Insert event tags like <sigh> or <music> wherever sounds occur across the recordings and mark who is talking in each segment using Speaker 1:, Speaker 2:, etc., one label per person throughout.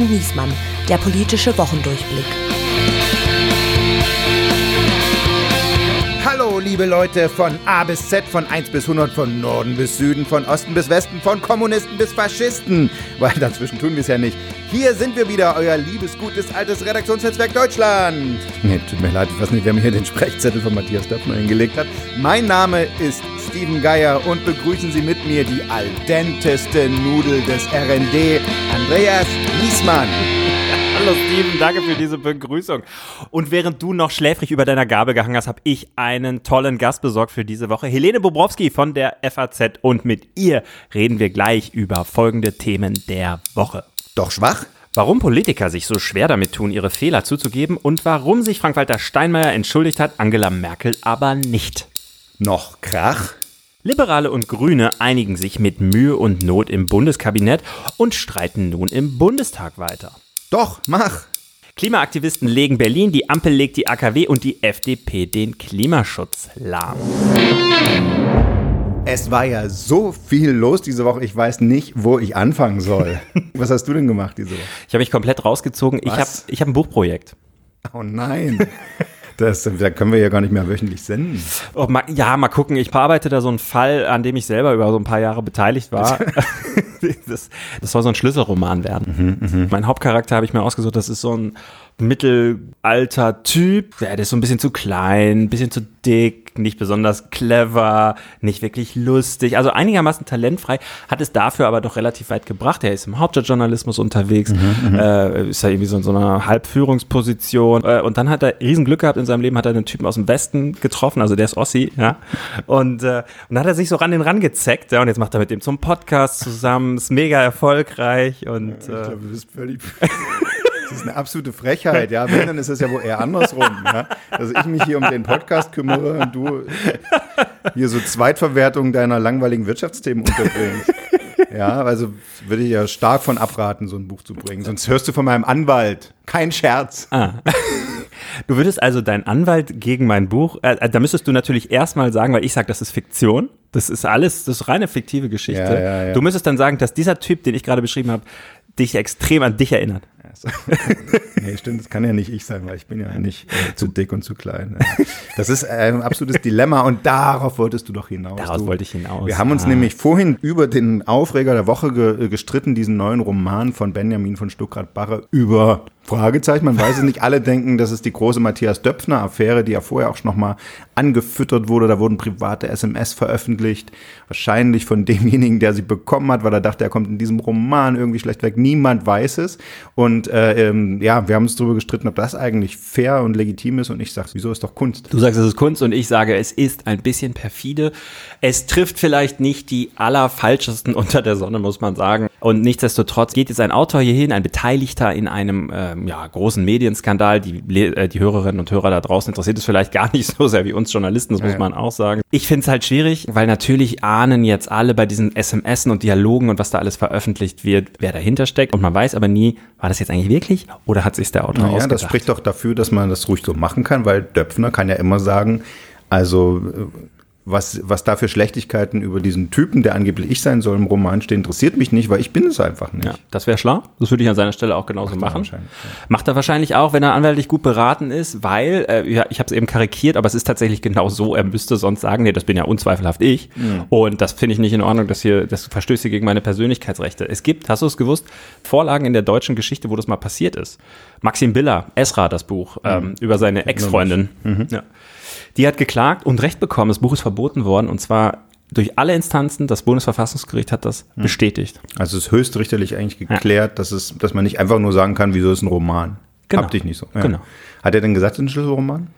Speaker 1: und Niesmann, der politische Wochendurchblick.
Speaker 2: Liebe Leute von A bis Z, von 1 bis 100, von Norden bis Süden, von Osten bis Westen, von Kommunisten bis Faschisten. Weil dazwischen tun wir es ja nicht. Hier sind wir wieder, euer liebes, gutes, altes Redaktionsnetzwerk Deutschland. Nee, tut mir leid, ich weiß nicht, wer mir hier den Sprechzettel von Matthias Döpfner hingelegt hat. Mein Name ist Steven Geier und begrüßen Sie mit mir die al denteste Nudel des RND, Andreas Niesmann.
Speaker 3: Hallo Steven, danke für diese Begrüßung. Und während du noch schläfrig über deiner Gabel gehangen hast, habe ich einen tollen Gast besorgt für diese Woche. Helene Bobrowski von der FAZ. Und mit ihr reden wir gleich über folgende Themen der Woche.
Speaker 2: Doch schwach?
Speaker 3: Warum Politiker sich so schwer damit tun, ihre Fehler zuzugeben und warum sich Frank-Walter Steinmeier entschuldigt hat, Angela Merkel aber nicht.
Speaker 2: Noch Krach?
Speaker 3: Liberale und Grüne einigen sich mit Mühe und Not im Bundeskabinett und streiten nun im Bundestag weiter.
Speaker 2: Doch, mach.
Speaker 3: Klimaaktivisten legen Berlin, die Ampel legt die AKW und die FDP den Klimaschutz lahm.
Speaker 2: Es war ja so viel los diese Woche, ich weiß nicht, wo ich anfangen soll. <laughs> Was hast du denn gemacht diese Woche?
Speaker 3: Ich habe mich komplett rausgezogen. Ich habe ich hab ein Buchprojekt.
Speaker 2: Oh nein. <laughs> Das, da können wir ja gar nicht mehr wöchentlich senden.
Speaker 3: Oh, ma, ja, mal gucken. Ich bearbeite da so einen Fall, an dem ich selber über so ein paar Jahre beteiligt war. <laughs> das, das soll so ein Schlüsselroman werden. Mhm, mh. Mein Hauptcharakter habe ich mir ausgesucht, das ist so ein mittelalter Typ. Ja, der ist so ein bisschen zu klein, ein bisschen zu dick, nicht besonders clever, nicht wirklich lustig. Also einigermaßen talentfrei, hat es dafür aber doch relativ weit gebracht. Er ist im Hauptstadtjournalismus unterwegs, mhm, äh, ist ja irgendwie so in so einer Halbführungsposition. Äh, und dann hat er Riesenglück gehabt in seinem Leben, hat er einen Typen aus dem Westen getroffen, also der ist Ossi, ja. Und, äh, und dann hat er sich so ran den ran gezeckt, ja. Und jetzt macht er mit dem zum Podcast zusammen, ist mega erfolgreich und. Ja, ich glaube, du bist völlig. <laughs>
Speaker 2: Das ist eine absolute Frechheit, ja. Wenn, dann ist es ja wohl eher andersrum, ja. Dass ich mich hier um den Podcast kümmere und du hier so Zweitverwertung deiner langweiligen Wirtschaftsthemen unterbringst. Ja, also würde ich ja stark von abraten, so ein Buch zu bringen. Sonst hörst du von meinem Anwalt. Kein Scherz. Ah.
Speaker 3: Du würdest also deinen Anwalt gegen mein Buch, äh, äh da müsstest du natürlich erstmal sagen, weil ich sage, das ist Fiktion. Das ist alles, das ist reine fiktive Geschichte. Ja, ja, ja. Du müsstest dann sagen, dass dieser Typ, den ich gerade beschrieben habe, dich extrem an dich erinnert. <laughs>
Speaker 2: Nee, stimmt, das kann ja nicht ich sein, weil ich bin ja nicht äh, zu dick und zu klein. Das ist ein absolutes Dilemma und darauf wolltest du doch hinaus.
Speaker 3: Darauf du. wollte ich hinaus.
Speaker 2: Wir haben uns ah. nämlich vorhin über den Aufreger der Woche ge gestritten, diesen neuen Roman von Benjamin von Stuckrad-Barre über Fragezeichen, man weiß es nicht. Alle denken, das ist die große Matthias Döpfner-Affäre, die ja vorher auch schon nochmal angefüttert wurde. Da wurden private SMS veröffentlicht. Wahrscheinlich von <laughs> demjenigen, der sie bekommen hat, weil er dachte, er kommt in diesem Roman irgendwie schlecht weg. Niemand weiß es. Und äh, ähm, ja, wir haben uns darüber gestritten, ob das eigentlich fair und legitim ist. Und ich sage, wieso ist doch Kunst?
Speaker 3: Du sagst, es ist Kunst und ich sage, es ist ein bisschen perfide. Es trifft vielleicht nicht die allerfalschesten <laughs> unter der Sonne, muss man sagen. Und nichtsdestotrotz geht jetzt ein Autor hierhin, ein Beteiligter in einem ähm, ja, großen Medienskandal. Die, äh, die Hörerinnen und Hörer da draußen interessiert es vielleicht gar <laughs> nicht so sehr wie uns Journalisten, das ja, muss man auch sagen. Ich finde es halt schwierig, weil natürlich ahnen jetzt alle bei diesen SMSen und Dialogen und was da alles veröffentlicht wird, wer dahinter steckt. Und man weiß aber nie, war das jetzt eigentlich wirklich oder hat sich der Autor naja, ausgedacht?
Speaker 2: das spricht doch dafür, dass man das ruhig so machen kann, weil Döpfner kann ja immer sagen, also was, was da für Schlechtigkeiten über diesen Typen, der angeblich ich sein soll, im Roman stehen, interessiert mich nicht, weil ich bin es einfach nicht. Ja,
Speaker 3: das wäre schlau. Das würde ich an seiner Stelle auch genauso Macht machen. Ja. Macht er wahrscheinlich auch, wenn er anwaltlich gut beraten ist, weil, äh, ja, ich habe es eben karikiert, aber es ist tatsächlich genau so, er müsste sonst sagen, nee, das bin ja unzweifelhaft ich. Mhm. Und das finde ich nicht in Ordnung, dass hier, das verstößt hier gegen meine Persönlichkeitsrechte. Es gibt, hast du es gewusst, Vorlagen in der deutschen Geschichte, wo das mal passiert ist. Maxim Biller, Esra, das Buch, mhm. ähm, über seine Ex-Freundin. Mhm. Ja. Die hat geklagt und Recht bekommen. Das Buch ist verboten worden und zwar durch alle Instanzen. Das Bundesverfassungsgericht hat das hm. bestätigt.
Speaker 2: Also es ist höchstrichterlich eigentlich geklärt, ja. dass, es, dass man nicht einfach nur sagen kann, wieso ist ein Roman. Genau. Hab dich nicht so. Ja. Genau. Hat er denn gesagt, es ist ein Schlüsselroman?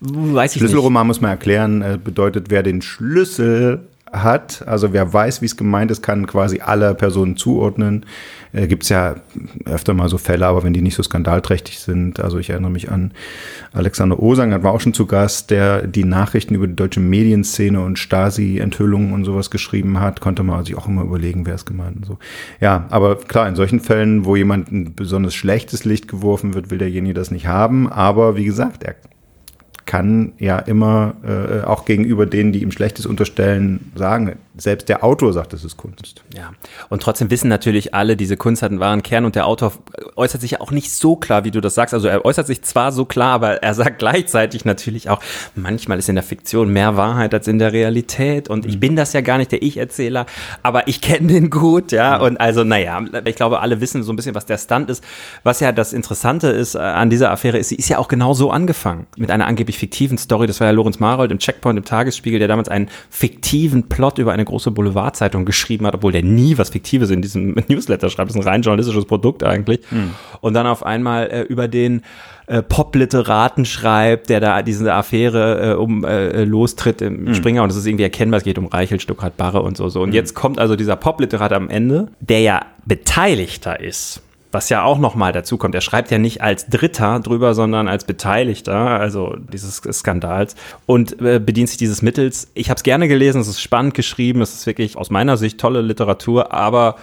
Speaker 3: Weiß ich
Speaker 2: Schlüsselroman nicht. muss man erklären, äh, bedeutet, wer den Schlüssel hat. Also wer weiß, wie es gemeint ist, kann quasi alle Personen zuordnen. Äh, Gibt es ja öfter mal so Fälle, aber wenn die nicht so skandalträchtig sind. Also ich erinnere mich an Alexander Osang, hat war auch schon zu Gast, der die Nachrichten über die deutsche Medienszene und Stasi-Enthüllungen und sowas geschrieben hat. Konnte man sich auch immer überlegen, wer es gemeint und so. Ja, aber klar, in solchen Fällen, wo jemand ein besonders schlechtes Licht geworfen wird, will derjenige das nicht haben. Aber wie gesagt, er kann ja immer äh, auch gegenüber denen, die ihm Schlechtes unterstellen, sagen, selbst der Autor sagt, es ist Kunst.
Speaker 3: Ja, und trotzdem wissen natürlich alle, diese Kunst hat einen wahren Kern und der Autor äußert sich ja auch nicht so klar, wie du das sagst. Also er äußert sich zwar so klar, aber er sagt gleichzeitig natürlich auch, manchmal ist in der Fiktion mehr Wahrheit als in der Realität und ich mhm. bin das ja gar nicht der Ich-Erzähler, aber ich kenne den gut, ja. Und also, naja, ich glaube, alle wissen so ein bisschen, was der Stunt ist. Was ja das Interessante ist äh, an dieser Affäre ist, sie ist ja auch genau so angefangen. Mit einer angeblich fiktiven Story. Das war ja Lorenz Marold im Checkpoint im Tagesspiegel, der damals einen fiktiven Plot über eine große Boulevardzeitung geschrieben hat, obwohl der nie was Fiktives in diesem <laughs> Newsletter schreibt. Das ist ein rein journalistisches Produkt eigentlich. Hm. Und dann auf einmal äh, über den äh, Pop-Literaten schreibt, der da diese Affäre äh, um äh, lostritt im hm. Springer und es ist irgendwie erkennbar, es geht um Reichel, Stuckrad, Barre und so. so. Und hm. jetzt kommt also dieser Pop-Literat am Ende, der ja Beteiligter ist was ja auch nochmal dazu kommt. Er schreibt ja nicht als Dritter drüber, sondern als Beteiligter, also dieses Skandals und äh, bedient sich dieses Mittels. Ich habe es gerne gelesen, es ist spannend geschrieben, es ist wirklich aus meiner Sicht tolle Literatur, aber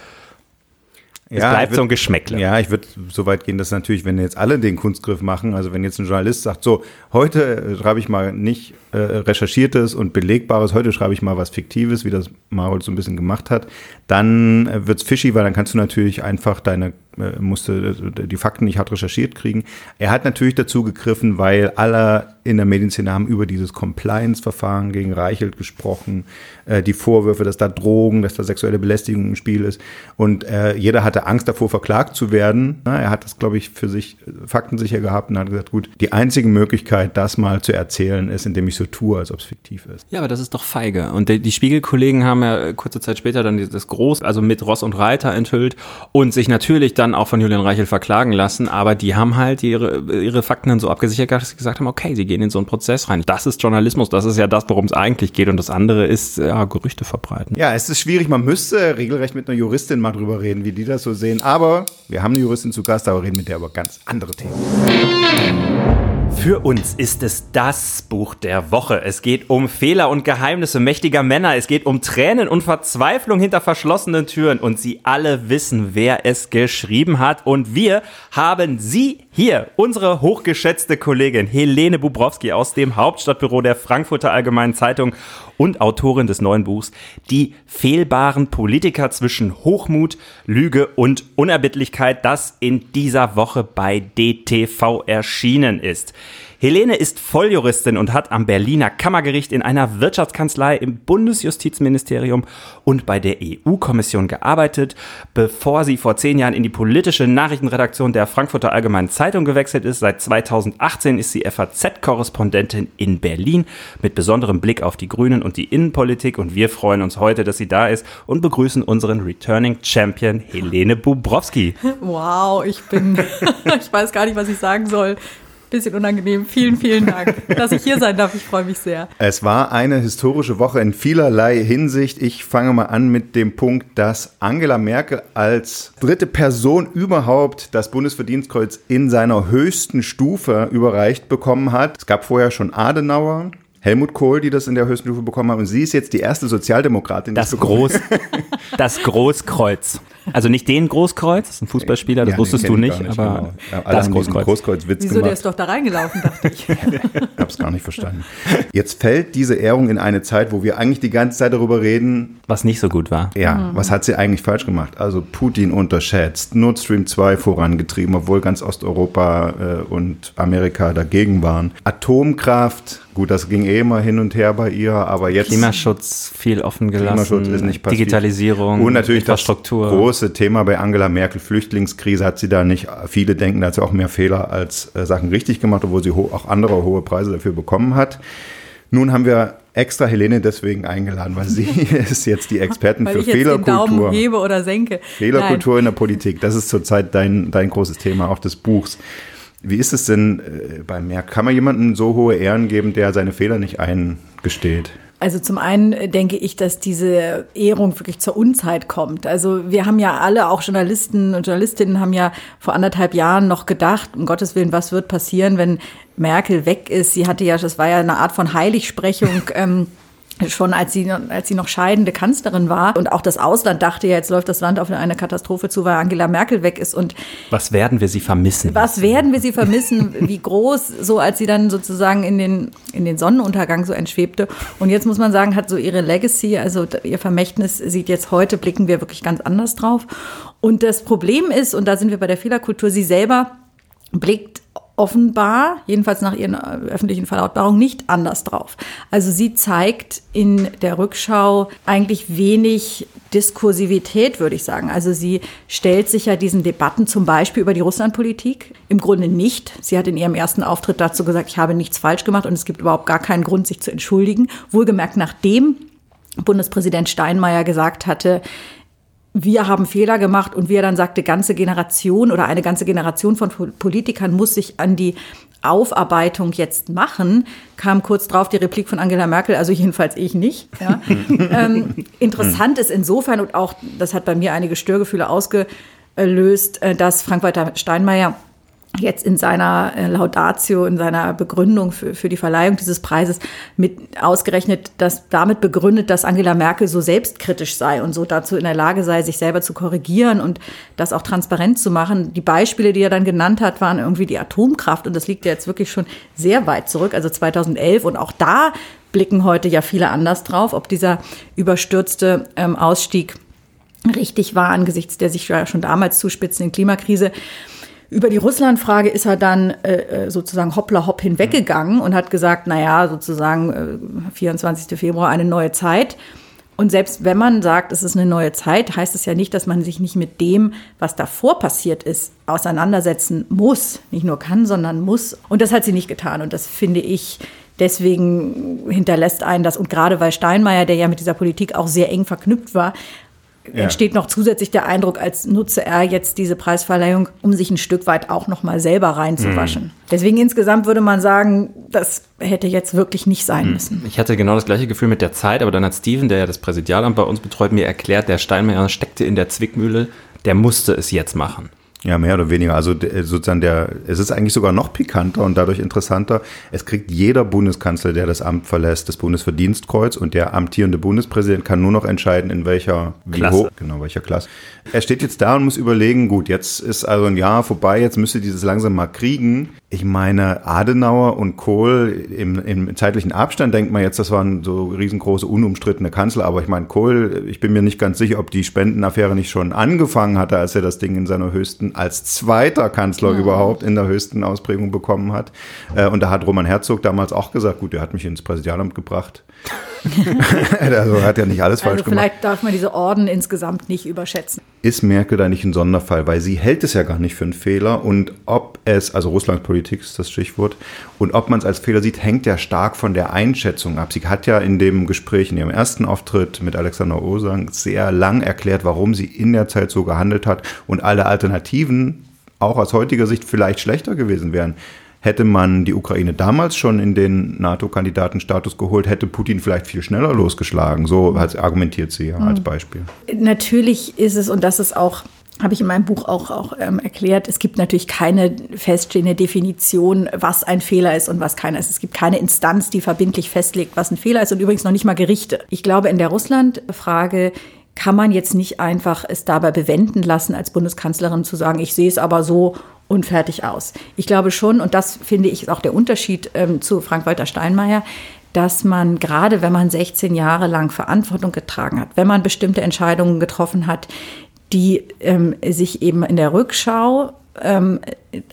Speaker 3: es ja, bleibt würd, so ein Geschmäckle.
Speaker 2: Ja, ich würde so weit gehen, dass natürlich, wenn jetzt alle den Kunstgriff machen, also wenn jetzt ein Journalist sagt, so, heute schreibe ich mal nicht äh, recherchiertes und belegbares, heute schreibe ich mal was Fiktives, wie das Marold so ein bisschen gemacht hat, dann äh, wird's fishy, weil dann kannst du natürlich einfach deine äh, musste äh, die Fakten nicht hart recherchiert kriegen. Er hat natürlich dazu gegriffen, weil alle in der Medienszene haben über dieses Compliance-Verfahren gegen Reichelt gesprochen, äh, die Vorwürfe, dass da Drogen, dass da sexuelle Belästigung im Spiel ist. Und äh, jeder hatte Angst davor, verklagt zu werden. Na, er hat das, glaube ich, für sich faktensicher gehabt und hat gesagt, gut, die einzige Möglichkeit, das mal zu erzählen, ist, indem ich so tue, als ob es fiktiv ist.
Speaker 3: Ja, aber das ist doch feige. Und die, die Spiegelkollegen haben ja kurze Zeit später dann das Groß, also mit Ross und Reiter enthüllt und sich natürlich dann auch von Julian Reichel verklagen lassen, aber die haben halt ihre, ihre Fakten dann so abgesichert, dass sie gesagt haben, okay, sie gehen in so einen Prozess rein. Das ist Journalismus, das ist ja das, worum es eigentlich geht und das andere ist ja, Gerüchte verbreiten.
Speaker 2: Ja, es ist schwierig, man müsste regelrecht mit einer Juristin mal drüber reden, wie die das so sehen, aber wir haben eine Juristin zu Gast, aber reden mit der über ganz andere Themen.
Speaker 3: Für uns ist es das Buch der Woche. Es geht um Fehler und Geheimnisse mächtiger Männer. Es geht um Tränen und Verzweiflung hinter verschlossenen Türen. Und Sie alle wissen, wer es geschrieben hat. Und wir haben Sie hier, unsere hochgeschätzte Kollegin Helene Bubrowski aus dem Hauptstadtbüro der Frankfurter Allgemeinen Zeitung und Autorin des neuen Buchs Die fehlbaren Politiker zwischen Hochmut, Lüge und Unerbittlichkeit, das in dieser Woche bei DTV erschienen ist. Helene ist Volljuristin und hat am Berliner Kammergericht in einer Wirtschaftskanzlei im Bundesjustizministerium und bei der EU-Kommission gearbeitet, bevor sie vor zehn Jahren in die politische Nachrichtenredaktion der Frankfurter Allgemeinen Zeitung gewechselt ist. Seit 2018 ist sie FAZ-Korrespondentin in Berlin mit besonderem Blick auf die Grünen und die Innenpolitik und wir freuen uns heute, dass sie da ist und begrüßen unseren Returning Champion Helene Bubrowski. <laughs>
Speaker 4: Wow, ich bin, <laughs> ich weiß gar nicht, was ich sagen soll bisschen unangenehm. Vielen, vielen Dank, dass ich hier sein darf. Ich freue mich sehr.
Speaker 2: Es war eine historische Woche in vielerlei Hinsicht. Ich fange mal an mit dem Punkt, dass Angela Merkel als dritte Person überhaupt das Bundesverdienstkreuz in seiner höchsten Stufe überreicht bekommen hat. Es gab vorher schon Adenauer, Helmut Kohl, die das in der höchsten Stufe bekommen haben. Und sie ist jetzt die erste Sozialdemokratin.
Speaker 3: Das, das Groß, das Großkreuz. Also nicht den Großkreuz, das ist ein Fußballspieler, das ja, wusstest du nicht, nicht aber genau.
Speaker 2: ja, das Großkreuz. Großkreuz
Speaker 4: Witz Wieso, gemacht. der ist doch da reingelaufen, dachte ich.
Speaker 2: ich <laughs> hab's gar nicht verstanden. Jetzt fällt diese Ehrung in eine Zeit, wo wir eigentlich die ganze Zeit darüber reden.
Speaker 3: Was nicht so gut war.
Speaker 2: Ja, mhm. was hat sie eigentlich falsch gemacht? Also Putin unterschätzt, Nord Stream 2 vorangetrieben, obwohl ganz Osteuropa äh, und Amerika dagegen waren. Atomkraft, gut, das ging eh immer hin und her bei ihr, aber jetzt.
Speaker 3: Klimaschutz viel offen gelassen. Klimaschutz ist nicht passiert. Digitalisierung,
Speaker 2: und natürlich Infrastruktur. Das große Thema bei Angela Merkel, Flüchtlingskrise, hat sie da nicht, viele denken, da hat sie auch mehr Fehler als äh, Sachen richtig gemacht, obwohl sie auch andere hohe Preise dafür bekommen hat. Nun haben wir extra Helene deswegen eingeladen, weil sie <laughs> ist jetzt die Expertin für Fehlerkultur. Daumen
Speaker 4: hebe oder senke.
Speaker 2: Fehlerkultur Nein. in der Politik, das ist zurzeit dein, dein großes Thema auch des Buchs. Wie ist es denn äh, bei Merkel? Kann man jemandem so hohe Ehren geben, der seine Fehler nicht eingesteht?
Speaker 4: Also zum einen denke ich, dass diese Ehrung wirklich zur Unzeit kommt. Also wir haben ja alle, auch Journalisten und Journalistinnen, haben ja vor anderthalb Jahren noch gedacht, um Gottes Willen, was wird passieren, wenn Merkel weg ist? Sie hatte ja, das war ja eine Art von Heiligsprechung. <laughs> ähm, schon als sie, als sie noch scheidende Kanzlerin war. Und auch das Ausland dachte ja, jetzt läuft das Land auf eine Katastrophe zu, weil Angela Merkel weg ist. Und
Speaker 3: was werden wir sie vermissen?
Speaker 4: Was werden wir sie vermissen? Wie groß, so als sie dann sozusagen in den, in den Sonnenuntergang so entschwebte. Und jetzt muss man sagen, hat so ihre Legacy, also ihr Vermächtnis sieht jetzt heute, blicken wir wirklich ganz anders drauf. Und das Problem ist, und da sind wir bei der Fehlerkultur, sie selber blickt offenbar, jedenfalls nach ihren äh, öffentlichen Verlautbarungen, nicht anders drauf. Also sie zeigt in der Rückschau eigentlich wenig Diskursivität, würde ich sagen. Also sie stellt sich ja diesen Debatten zum Beispiel über die Russlandpolitik im Grunde nicht. Sie hat in ihrem ersten Auftritt dazu gesagt, ich habe nichts falsch gemacht und es gibt überhaupt gar keinen Grund, sich zu entschuldigen. Wohlgemerkt, nachdem Bundespräsident Steinmeier gesagt hatte, wir haben Fehler gemacht und wie er dann sagte, ganze Generation oder eine ganze Generation von Politikern muss sich an die Aufarbeitung jetzt machen, kam kurz drauf die Replik von Angela Merkel, also jedenfalls ich nicht. Ja. <laughs> ähm, interessant ist insofern und auch, das hat bei mir einige Störgefühle ausgelöst, äh, dass Frank-Walter Steinmeier jetzt in seiner äh, Laudatio, in seiner Begründung für, für die Verleihung dieses Preises mit ausgerechnet, dass damit begründet, dass Angela Merkel so selbstkritisch sei und so dazu in der Lage sei, sich selber zu korrigieren und das auch transparent zu machen. Die Beispiele, die er dann genannt hat, waren irgendwie die Atomkraft und das liegt ja jetzt wirklich schon sehr weit zurück, also 2011 und auch da blicken heute ja viele anders drauf, ob dieser überstürzte ähm, Ausstieg richtig war angesichts der sich ja schon damals zuspitzenden Klimakrise. Über die Russlandfrage ist er dann äh, äh, sozusagen hoppla hopp hinweggegangen und hat gesagt, na ja, sozusagen äh, 24. Februar eine neue Zeit. Und selbst wenn man sagt, es ist eine neue Zeit, heißt es ja nicht, dass man sich nicht mit dem, was davor passiert ist, auseinandersetzen muss. Nicht nur kann, sondern muss. Und das hat sie nicht getan. Und das finde ich, deswegen hinterlässt einen das. Und gerade weil Steinmeier, der ja mit dieser Politik auch sehr eng verknüpft war, ja. entsteht noch zusätzlich der Eindruck, als nutze er jetzt diese Preisverleihung, um sich ein Stück weit auch noch mal selber reinzuwaschen. Mhm. Deswegen insgesamt würde man sagen, das hätte jetzt wirklich nicht sein mhm. müssen.
Speaker 3: Ich hatte genau das gleiche Gefühl mit der Zeit, aber dann hat Steven, der ja das Präsidialamt bei uns betreut, mir erklärt, der Steinmeier steckte in der Zwickmühle, der musste es jetzt machen.
Speaker 2: Ja, mehr oder weniger. Also sozusagen der, es ist eigentlich sogar noch pikanter und dadurch interessanter. Es kriegt jeder Bundeskanzler, der das Amt verlässt, das Bundesverdienstkreuz und der amtierende Bundespräsident kann nur noch entscheiden, in welcher
Speaker 3: Klasse. Hoch,
Speaker 2: genau, welcher Klasse. Er steht jetzt da und muss überlegen, gut, jetzt ist also ein Jahr vorbei, jetzt müsste dieses langsam mal kriegen. Ich meine, Adenauer und Kohl im, im zeitlichen Abstand denkt man jetzt, das waren so riesengroße, unumstrittene Kanzler, aber ich meine, Kohl, ich bin mir nicht ganz sicher, ob die Spendenaffäre nicht schon angefangen hatte, als er das Ding in seiner höchsten als zweiter Kanzler mhm. überhaupt in der höchsten Ausprägung bekommen hat. Äh, und da hat Roman Herzog damals auch gesagt, gut, der hat mich ins Präsidialamt gebracht. <laughs> also hat ja nicht alles also falsch
Speaker 4: gemacht. Vielleicht darf man diese Orden insgesamt nicht überschätzen.
Speaker 2: Ist Merkel da nicht ein Sonderfall, weil sie hält es ja gar nicht für einen Fehler und ob es, also Russlands Politik ist das Stichwort, und ob man es als Fehler sieht, hängt ja stark von der Einschätzung ab. Sie hat ja in dem Gespräch, in ihrem ersten Auftritt mit Alexander Osang sehr lang erklärt, warum sie in der Zeit so gehandelt hat und alle Alternativen auch aus heutiger Sicht vielleicht schlechter gewesen wären. Hätte man die Ukraine damals schon in den NATO-Kandidatenstatus geholt, hätte Putin vielleicht viel schneller losgeschlagen. So argumentiert sie ja als hm. Beispiel.
Speaker 4: Natürlich ist es, und das ist auch habe ich in meinem Buch auch, auch ähm, erklärt, es gibt natürlich keine feststehende Definition, was ein Fehler ist und was keiner ist. Es gibt keine Instanz, die verbindlich festlegt, was ein Fehler ist und übrigens noch nicht mal Gerichte. Ich glaube, in der Russland-Frage kann man jetzt nicht einfach es dabei bewenden lassen, als Bundeskanzlerin zu sagen, ich sehe es aber so und fertig aus. Ich glaube schon, und das finde ich ist auch der Unterschied ähm, zu Frank-Walter Steinmeier, dass man gerade, wenn man 16 Jahre lang Verantwortung getragen hat, wenn man bestimmte Entscheidungen getroffen hat, die ähm, sich eben in der Rückschau ähm,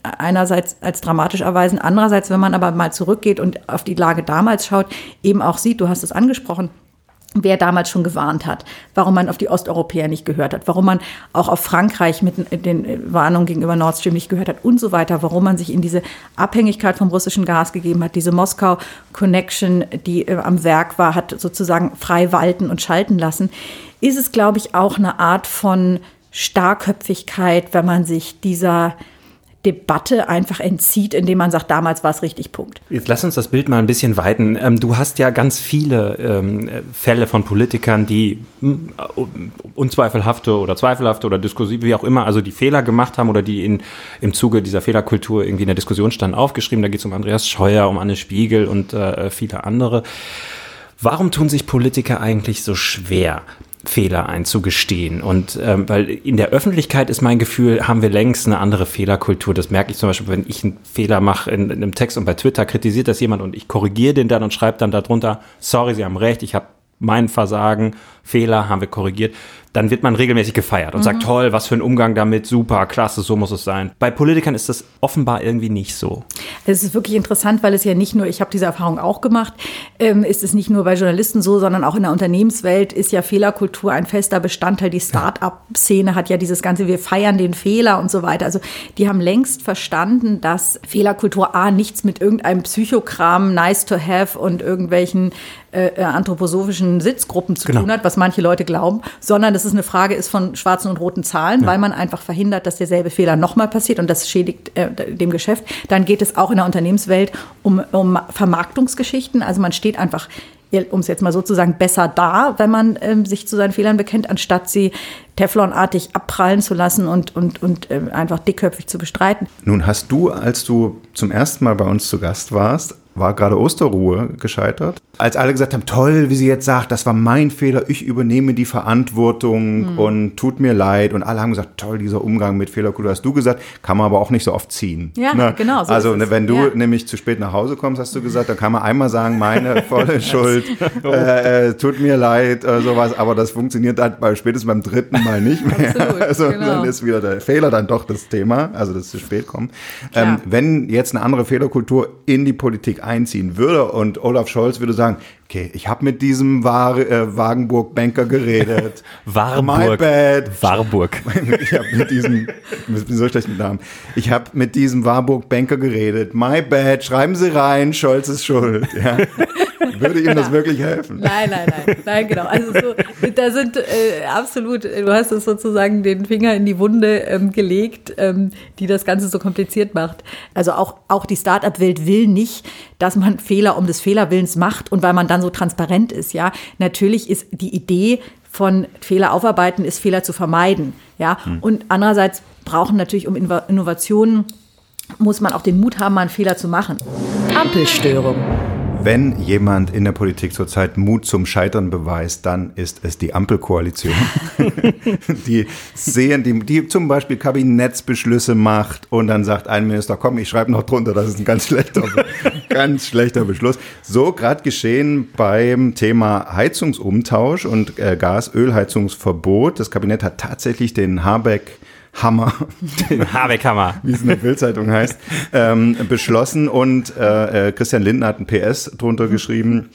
Speaker 4: einerseits als dramatisch erweisen, andererseits, wenn man aber mal zurückgeht und auf die Lage damals schaut, eben auch sieht, du hast es angesprochen, wer damals schon gewarnt hat, warum man auf die Osteuropäer nicht gehört hat, warum man auch auf Frankreich mit den Warnungen gegenüber Nord Stream nicht gehört hat und so weiter, warum man sich in diese Abhängigkeit vom russischen Gas gegeben hat, diese Moskau-Connection, die äh, am Werk war, hat sozusagen frei walten und schalten lassen, ist es, glaube ich, auch eine Art von Starrköpfigkeit, wenn man sich dieser Debatte einfach entzieht, indem man sagt, damals war es richtig, Punkt.
Speaker 3: Jetzt lass uns das Bild mal ein bisschen weiten. Ähm, du hast ja ganz viele ähm, Fälle von Politikern, die hm, unzweifelhafte oder zweifelhafte oder diskursive, wie auch immer, also die Fehler gemacht haben oder die in, im Zuge dieser Fehlerkultur irgendwie in der Diskussion standen, aufgeschrieben. Da geht es um Andreas Scheuer, um Anne Spiegel und äh, viele andere. Warum tun sich Politiker eigentlich so schwer? Fehler einzugestehen. Und ähm, weil in der Öffentlichkeit ist mein Gefühl, haben wir längst eine andere Fehlerkultur. Das merke ich zum Beispiel, wenn ich einen Fehler mache in, in einem Text und bei Twitter kritisiert das jemand und ich korrigiere den dann und schreibe dann darunter, sorry, Sie haben recht, ich habe mein Versagen, Fehler haben wir korrigiert dann wird man regelmäßig gefeiert und mhm. sagt, toll, was für ein Umgang damit, super, klasse, so muss es sein. Bei Politikern ist das offenbar irgendwie nicht so.
Speaker 4: Es ist wirklich interessant, weil es ja nicht nur, ich habe diese Erfahrung auch gemacht, ähm, ist es nicht nur bei Journalisten so, sondern auch in der Unternehmenswelt ist ja Fehlerkultur ein fester Bestandteil. Die Start-up-Szene hat ja dieses ganze, wir feiern den Fehler und so weiter. Also die haben längst verstanden, dass Fehlerkultur A nichts mit irgendeinem Psychokram, nice to have und irgendwelchen äh, äh anthroposophischen Sitzgruppen zu genau. tun hat, was manche Leute glauben, sondern es ist eine Frage ist von schwarzen und roten Zahlen, ja. weil man einfach verhindert, dass derselbe Fehler nochmal passiert und das schädigt äh, dem Geschäft. Dann geht es auch in der Unternehmenswelt um, um Vermarktungsgeschichten. Also man steht einfach um es jetzt mal so zu sagen, besser da, wenn man ähm, sich zu seinen Fehlern bekennt, anstatt sie Teflonartig abprallen zu lassen und, und, und äh, einfach dickköpfig zu bestreiten.
Speaker 2: Nun hast du, als du zum ersten Mal bei uns zu Gast warst, war gerade Osterruhe gescheitert. Als alle gesagt haben, toll, wie sie jetzt sagt, das war mein Fehler, ich übernehme die Verantwortung mhm. und tut mir leid. Und alle haben gesagt, toll, dieser Umgang mit Fehlerkultur. Hast du gesagt, kann man aber auch nicht so oft ziehen.
Speaker 4: Ja, ne? genau.
Speaker 2: So also wenn du ja. nämlich zu spät nach Hause kommst, hast du gesagt, dann kann man einmal sagen, meine <laughs> volle Schuld, äh, äh, tut mir leid, äh, sowas. Aber das funktioniert dann bei, spätestens beim dritten Mal nicht mehr. Absolut, <laughs> also genau. dann ist wieder der Fehler dann doch das Thema, also das zu spät kommen. Ähm, wenn jetzt eine andere Fehlerkultur in die Politik einziehen würde und Olaf Scholz würde sagen, okay, ich habe mit diesem War äh, Wagenburg-Banker geredet. <laughs>
Speaker 3: Warburg. My
Speaker 2: bad.
Speaker 3: Warburg. <laughs>
Speaker 2: ich habe mit diesem, ich bin so schlecht mit Namen, ich habe mit diesem Warburg-Banker geredet. My bad, schreiben Sie rein, Scholz ist schuld. Ja. <laughs> Würde ihm das wirklich helfen?
Speaker 4: Nein, nein, nein, nein, genau. Also so, da sind äh, absolut, du hast es sozusagen den Finger in die Wunde ähm, gelegt, ähm, die das Ganze so kompliziert macht. Also auch, auch die Start-up-Welt will nicht, dass man Fehler um des Fehlerwillens macht und weil man dann so transparent ist, ja. Natürlich ist die Idee von Fehler aufarbeiten, ist Fehler zu vermeiden, ja. Hm. Und andererseits brauchen natürlich um Innovationen muss man auch den Mut haben, mal einen Fehler zu machen. Ampelstörung.
Speaker 2: Wenn jemand in der Politik zurzeit Mut zum Scheitern beweist, dann ist es die Ampelkoalition, <laughs> die sehen, die, die zum Beispiel Kabinettsbeschlüsse macht und dann sagt ein Minister, komm, ich schreibe noch drunter, das ist ein ganz schlechter, <laughs> ganz schlechter Beschluss. So gerade geschehen beim Thema Heizungsumtausch und äh, Gas-Ölheizungsverbot. Das Kabinett hat tatsächlich den Habeck Hammer, <laughs>
Speaker 3: den Habeck-Hammer,
Speaker 2: wie es in der Bildzeitung heißt, ähm, beschlossen und äh, äh Christian Lindner hat ein PS drunter geschrieben,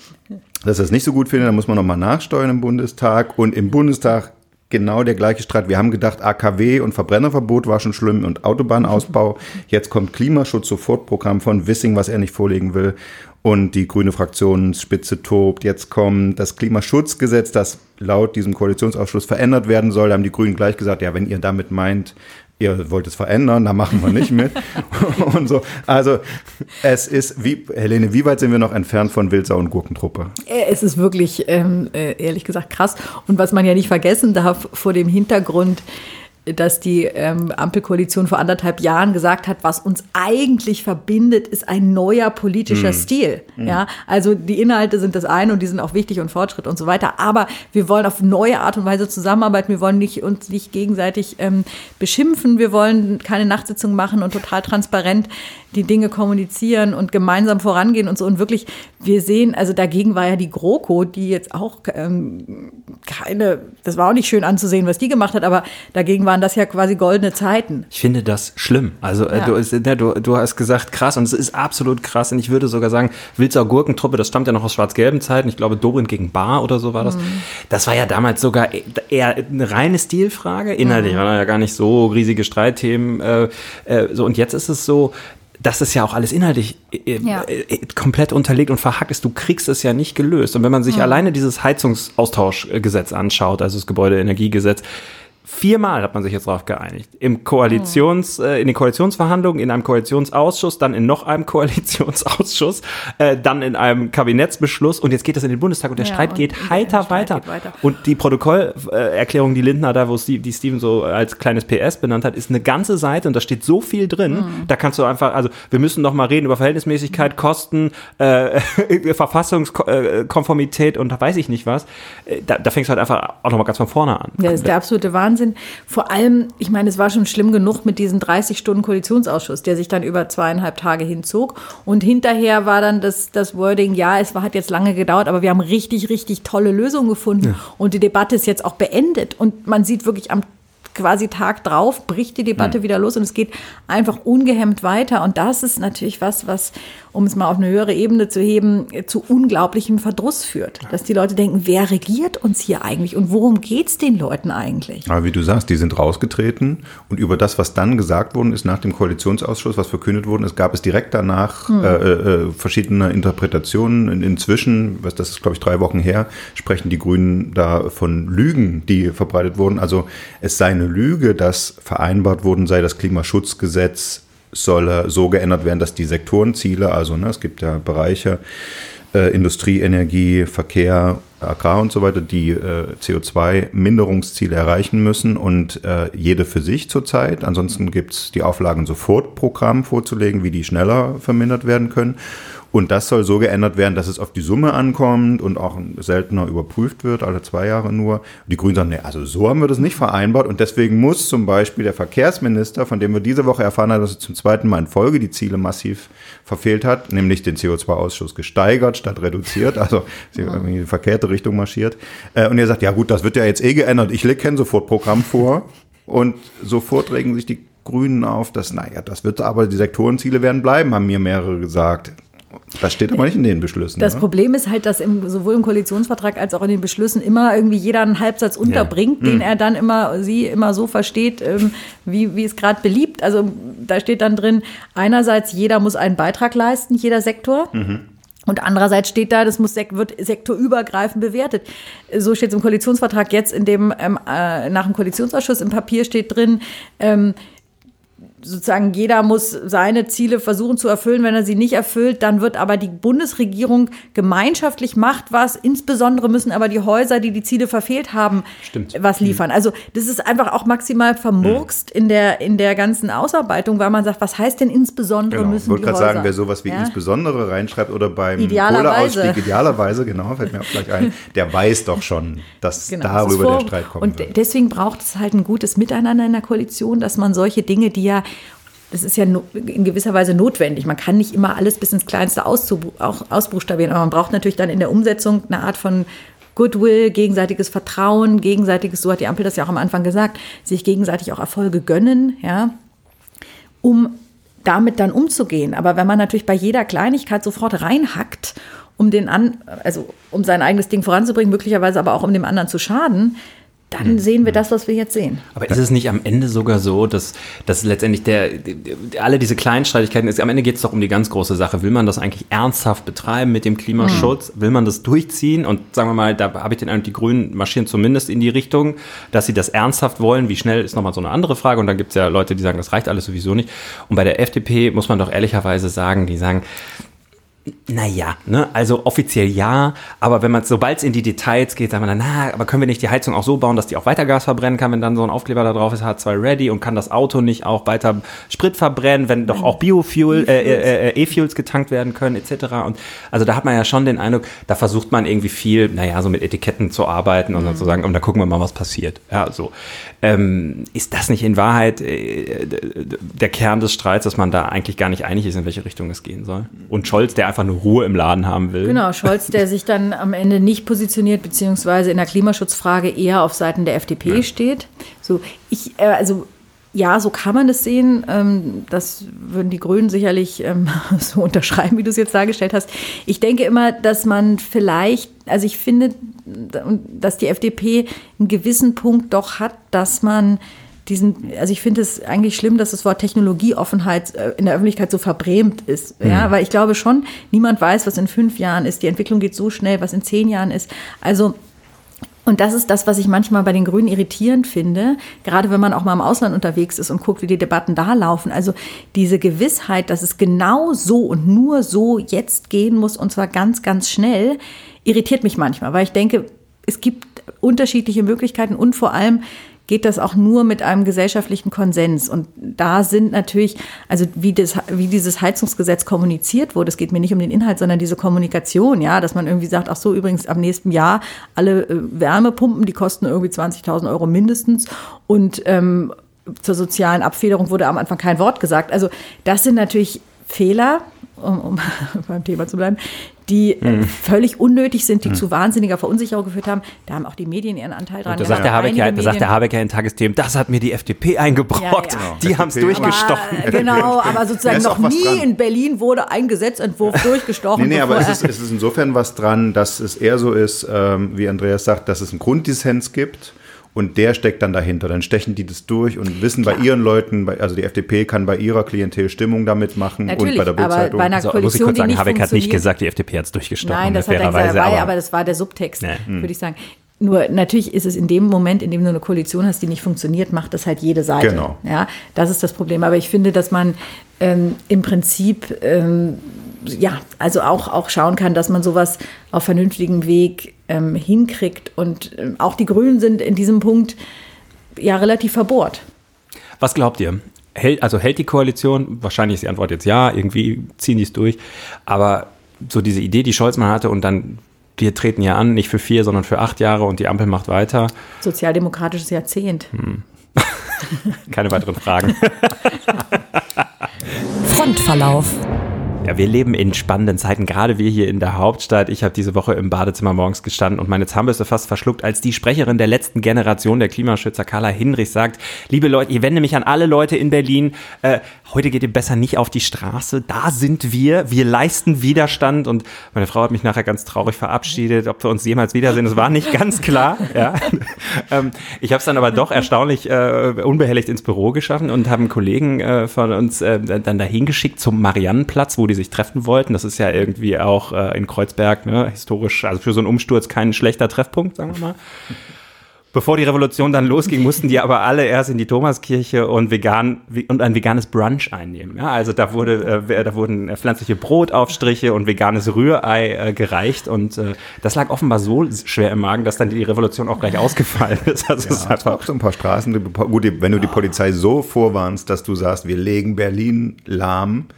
Speaker 2: dass er es nicht so gut findet, da muss man nochmal nachsteuern im Bundestag. Und im Bundestag genau der gleiche Streit. Wir haben gedacht, AKW und Verbrennerverbot war schon schlimm und Autobahnausbau. Jetzt kommt Klimaschutz-Sofortprogramm von Wissing, was er nicht vorlegen will und die grüne Fraktionsspitze tobt. Jetzt kommt das Klimaschutzgesetz, das laut diesem Koalitionsausschuss verändert werden soll. Da haben die Grünen gleich gesagt, ja, wenn ihr damit meint, ihr wollt es verändern, da machen wir nicht mit. <laughs> und so. Also es ist, wie, Helene, wie weit sind wir noch entfernt von Wildsau und Gurkentruppe?
Speaker 4: Äh, es ist wirklich, ähm, äh, ehrlich gesagt, krass. Und was man ja nicht vergessen darf, vor dem Hintergrund, dass die ähm, Ampelkoalition vor anderthalb Jahren gesagt hat, was uns eigentlich verbindet, ist ein neuer politischer mm. Stil. Mm. Ja, also die Inhalte sind das eine und die sind auch wichtig und Fortschritt und so weiter. Aber wir wollen auf neue Art und Weise zusammenarbeiten. Wir wollen nicht, uns nicht gegenseitig ähm, beschimpfen. Wir wollen keine Nachtsitzung machen und total transparent die Dinge kommunizieren und gemeinsam vorangehen und so. Und wirklich, wir sehen, also dagegen war ja die GroKo, die jetzt auch ähm, keine, das war auch nicht schön anzusehen, was die gemacht hat, aber dagegen waren das ja quasi goldene Zeiten.
Speaker 3: Ich finde das schlimm. Also äh, ja. du, ne, du, du hast gesagt, krass, und es ist absolut krass. Und ich würde sogar sagen, Wildsau Gurkentruppe, das stammt ja noch aus schwarz-gelben Zeiten. Ich glaube, Dorin gegen Bar oder so war das. Mhm. Das war ja damals sogar eher eine reine Stilfrage. Inhaltlich mhm. waren ja gar nicht so riesige Streitthemen. Äh, äh, so, und jetzt ist es so, das ist ja auch alles inhaltlich äh, ja. äh, komplett unterlegt und verhackt ist. Du kriegst es ja nicht gelöst. Und wenn man sich mhm. alleine dieses Heizungsaustauschgesetz anschaut, also das Gebäudeenergiegesetz, Viermal hat man sich jetzt darauf geeinigt. Im Koalitions, äh, in den Koalitionsverhandlungen, in einem Koalitionsausschuss, dann in noch einem <laughs> Koalitionsausschuss, äh, dann in einem Kabinettsbeschluss und jetzt geht das in den Bundestag und der
Speaker 4: Ja,
Speaker 3: Streit
Speaker 4: und
Speaker 3: geht heiter weiter.
Speaker 4: geht weiter.
Speaker 3: Und die Protokollerklärung, die Lindner da, wo Steve, die Steven so als kleines PS benannt hat, ist eine ganze Seite und da steht so viel drin.
Speaker 4: Mhm.
Speaker 3: Da kannst du einfach, also wir müssen noch mal reden über Verhältnismäßigkeit, Kosten, äh, <laughs> Verfassungskonformität und weiß ich nicht was. Äh, Da, da fängst du halt einfach auch noch mal ganz von vorne an.
Speaker 4: Ja, das ist der absolute Wahnsinn. Vor allem, ich meine, es war schon schlimm genug mit diesem 30 Stunden Koalitionsausschuss, der sich dann über zweieinhalb Tage hinzog. Und hinterher war dann das, das Wording, ja, es war, hat jetzt lange gedauert, aber wir haben richtig, richtig tolle Lösungen gefunden. Und die Debatte ist jetzt auch beendet. Und man sieht wirklich am quasi Tag drauf bricht die Debatte wieder los und es geht einfach ungehemmt weiter. Und das ist natürlich was, was, um es mal auf eine höhere Ebene zu heben, zu unglaublichem Verdruss führt. Dass die Leute denken, wer regiert uns hier eigentlich und worum geht's den Leuten eigentlich?
Speaker 2: Aber wie du sagst, die sind rausgetreten und über das, was dann gesagt worden ist nach dem Koalitionsausschuss, was verkündet worden ist, gab es direkt danach äh, äh, verschiedene Interpretationen. In- Inzwischen, was das ist glaube ich drei Wochen her, sprechen die Grünen da von Lügen, die verbreitet wurden. Also es sei eine Lüge, dass vereinbart worden sei, das Klimaschutzgesetz solle so geändert werden, dass die Sektorenziele, also ne, es gibt ja Bereiche, äh, Industrie, Energie, Verkehr, Agrar und so weiter, die äh, CO2-Minderungsziele erreichen müssen und äh, jede für sich zurzeit. Ansonsten gibt es die Auflagen, Sofortprogramm vorzulegen, wie die schneller vermindert werden können. Und das soll so geändert werden, dass es auf die Summe ankommt und auch seltener überprüft wird, alle zwei Jahre nur. Und die Grünen sagen, nee, also so haben wir das nicht vereinbart. Und deswegen muss zum Beispiel der Verkehrsminister, von dem wir diese Woche erfahren haben, dass er zum zweiten Mal in Folge die Ziele massiv verfehlt hat, nämlich den CO2-Ausschuss gesteigert statt reduziert, also sie irgendwie in die verkehrte Richtung marschiert. Äh, Und er sagt, ja gut, das wird ja jetzt eh geändert. Ich lege kein Sofortprogramm vor. Und sofort regen sich die Grünen auf, dass, naja, das wird aber, die Sektorenziele werden bleiben, haben mir mehrere gesagt. Das steht aber nicht in den Beschlüssen.
Speaker 4: Das
Speaker 2: ne?
Speaker 4: Problem ist halt, dass im, sowohl im Koalitionsvertrag als auch in den Beschlüssen immer irgendwie jeder einen Halbsatz unterbringt, den er dann immer, sie immer so versteht, ähm, wie, wie es gerade beliebt. Also da steht dann drin, einerseits jeder muss einen Beitrag leisten, jeder Sektor. Und andererseits steht da, das muss wird sektorübergreifend bewertet. So steht es im Koalitionsvertrag jetzt, in dem ähm, äh, nach dem Koalitionsausschuss im Papier steht drin, ähm, sozusagen jeder muss seine Ziele versuchen zu erfüllen. Wenn er sie nicht erfüllt, dann wird aber die Bundesregierung gemeinschaftlich macht was. Insbesondere müssen aber die Häuser, die die Ziele verfehlt haben,
Speaker 3: Stimmt.
Speaker 4: was liefern. Also das ist einfach auch maximal vermurkst in der in der ganzen Ausarbeitung, weil man sagt, was heißt denn insbesondere
Speaker 2: Genau. Ich
Speaker 4: müssen
Speaker 2: wollte
Speaker 4: die
Speaker 2: gerade
Speaker 4: Häuser?
Speaker 2: sagen, wer sowas wie
Speaker 4: Ja?
Speaker 2: insbesondere reinschreibt oder beim
Speaker 4: Idealerweise.
Speaker 2: Kohleausstieg idealerweise, genau, fällt mir auch gleich ein, der weiß doch schon, dass
Speaker 4: Genau, das
Speaker 2: darüber der
Speaker 4: vor-
Speaker 2: Streit kommen
Speaker 4: Und
Speaker 2: wird.
Speaker 4: deswegen braucht es halt ein gutes Miteinander in der Koalition, dass man solche Dinge, die ja, das ist ja in gewisser Weise notwendig. Man kann nicht immer alles bis ins Kleinste ausbuchstabieren, aber man braucht natürlich dann in der Umsetzung eine Art von Goodwill, gegenseitiges Vertrauen, gegenseitiges, so hat die Ampel das ja auch am Anfang gesagt, sich gegenseitig auch Erfolge gönnen, ja, um damit dann umzugehen. Aber wenn man natürlich bei jeder Kleinigkeit sofort reinhackt, um den an, also um sein eigenes Ding voranzubringen, möglicherweise aber auch um dem anderen zu schaden, dann sehen wir das, was wir jetzt sehen.
Speaker 3: Aber ist es nicht am Ende sogar so, dass, dass letztendlich der, alle diese kleinen Streitigkeiten ist, am Ende geht es doch um die ganz große Sache. Will man das eigentlich ernsthaft betreiben mit dem Klimaschutz? Will man das durchziehen? Und sagen wir mal, da habe ich den Eindruck, die Grünen marschieren zumindest in die Richtung, dass sie das ernsthaft wollen. Wie schnell ist nochmal so eine andere Frage. Und dann gibt es ja Leute, die sagen, das reicht alles sowieso nicht. Und bei der FDP muss man doch ehrlicherweise sagen, die sagen, naja, ne, also offiziell ja, aber wenn man, sobald es in die Details geht, sagt man dann, na, aber können wir nicht die Heizung auch so bauen, dass die auch weiter Gas verbrennen kann, wenn dann so ein Aufkleber da drauf ist, H2 ready und kann das Auto nicht auch weiter Sprit verbrennen, wenn doch auch Biofuel, äh, äh, äh, E-Fuels getankt werden können, etc. Und also da hat man ja schon den Eindruck, da versucht man irgendwie viel, naja, so mit Etiketten zu arbeiten und dann zu sagen, und da gucken wir mal, was passiert. Ja, so. Ähm, ist das nicht in Wahrheit äh, der Kern des Streits, dass man da eigentlich gar nicht einig ist, in welche Richtung es gehen soll? Und Scholz, der einfach nur Ruhe im Laden haben will.
Speaker 4: Genau, Scholz, der sich dann am Ende nicht positioniert, beziehungsweise in der Klimaschutzfrage eher auf Seiten der FDP steht. So, ich, äh, also ja, so kann man es sehen. Ähm, das würden die Grünen sicherlich ähm, <laughs> so unterschreiben, wie du es jetzt dargestellt hast. Ich denke immer, dass man vielleicht, also ich finde, dass die FDP einen gewissen Punkt doch hat, dass man diesen, also ich finde es eigentlich schlimm, dass das Wort Technologieoffenheit äh, in der Öffentlichkeit so verbrämt ist. Ja, weil ich glaube schon, niemand weiß, was in fünf Jahren ist. Die Entwicklung geht so schnell, was in zehn Jahren ist. Also, Und das ist das, was ich manchmal bei den Grünen irritierend finde, gerade wenn man auch mal im Ausland unterwegs ist und guckt, wie die Debatten da laufen. Also diese Gewissheit, dass es genau so und nur so jetzt gehen muss und zwar ganz, ganz schnell, irritiert mich manchmal, weil ich denke, es gibt unterschiedliche Möglichkeiten und vor allem geht das auch nur mit einem gesellschaftlichen Konsens. Und da sind natürlich, also wie, das, wie dieses Heizungsgesetz kommuniziert wurde, es geht mir nicht um den Inhalt, sondern diese Kommunikation, ja, dass man irgendwie sagt, ach so, übrigens am nächsten Jahr alle äh, Wärmepumpen, die kosten irgendwie 20.000 Euro mindestens und ähm, zur sozialen Abfederung wurde am Anfang kein Wort gesagt. Also das sind natürlich Fehler, um, um <laughs> beim Thema zu bleiben, die mhm. völlig unnötig sind, die mhm. zu wahnsinniger Verunsicherung geführt haben. Da haben auch die Medien ihren Anteil dran.
Speaker 3: Da sagt, der Habeck ja, da sagt der Habeck ja in Tagesthemen, das hat mir die FDP eingebrockt. Ja, ja. Die haben es durchgestochen.
Speaker 4: Aber, genau, aber sozusagen noch nie in Berlin wurde ein Gesetzentwurf <laughs> durchgestochen.
Speaker 2: Nee, nee, aber es ist, es ist insofern was dran, dass es eher so ist, ähm, wie Andreas sagt, dass es einen Grunddissens gibt und der steckt dann dahinter. Dann stechen die das durch und wissen Klar. bei ihren Leuten, also die FDP kann bei ihrer Klientel Stimmung damit machen
Speaker 4: Natürlich,
Speaker 2: und bei der
Speaker 4: Bildzeitung. Bei einer
Speaker 3: also, muss ich kurz sagen, Habeck hat nicht gesagt, die FDP hat es durchgestochen.
Speaker 4: Nein, das hat er gesagt, aber, aber das war der Subtext, nee. würde ich sagen. Nur natürlich ist es in dem Moment, in dem du eine Koalition hast, die nicht funktioniert, macht das halt jede Seite. Genau. Ja, das ist das Problem. Aber ich finde, dass man ähm, im Prinzip ähm, ja, also auch, auch schauen kann, dass man sowas auf vernünftigem Weg ähm, hinkriegt. Und ähm, auch die Grünen sind in diesem Punkt ja relativ verbohrt.
Speaker 3: Was glaubt ihr? Hält, also hält die Koalition? Wahrscheinlich ist die Antwort jetzt ja, irgendwie ziehen die es durch. Aber so diese Idee, die Scholz mal hatte und dann wir treten ja an, nicht für vier, sondern für acht Jahre und die Ampel macht weiter.
Speaker 4: Sozialdemokratisches Jahrzehnt. Hm. <laughs>
Speaker 3: Keine weiteren Fragen.
Speaker 1: Frontverlauf.
Speaker 3: Ja, wir leben in spannenden Zeiten, gerade wir hier in der Hauptstadt. Ich habe diese Woche im Badezimmer morgens gestanden und meine Zahnbürste fast verschluckt, als die Sprecherin der letzten Generation der Klimaschützer, Carla Hinrich, sagt, liebe Leute, ich wende mich an alle Leute in Berlin, äh, heute geht ihr besser nicht auf die Straße, da sind wir, wir leisten Widerstand und meine Frau hat mich nachher ganz traurig verabschiedet, ob wir uns jemals wiedersehen, das war nicht ganz klar. <laughs> Ja. ähm, ich habe es dann aber doch erstaunlich äh, unbehelligt ins Büro geschaffen und habe einen Kollegen äh, von uns äh, dann dahin geschickt zum Mariannenplatz, wo die die sich treffen wollten. Das ist ja irgendwie auch äh, in Kreuzberg ne, historisch, also für so einen Umsturz kein schlechter Treffpunkt, sagen wir mal. Bevor die Revolution dann losging, mussten die aber alle erst in die Thomaskirche und vegan und ein veganes Brunch einnehmen. Ja, also da wurde, äh, da wurden pflanzliche Brotaufstriche und veganes Rührei äh, gereicht und äh, das lag offenbar so schwer im Magen, dass dann die Revolution auch gleich ausgefallen ist.
Speaker 2: Also ja, es hat auch so ein paar Straßen. Gut, wenn du die Polizei so vorwarnst, dass du sagst, wir legen Berlin lahm,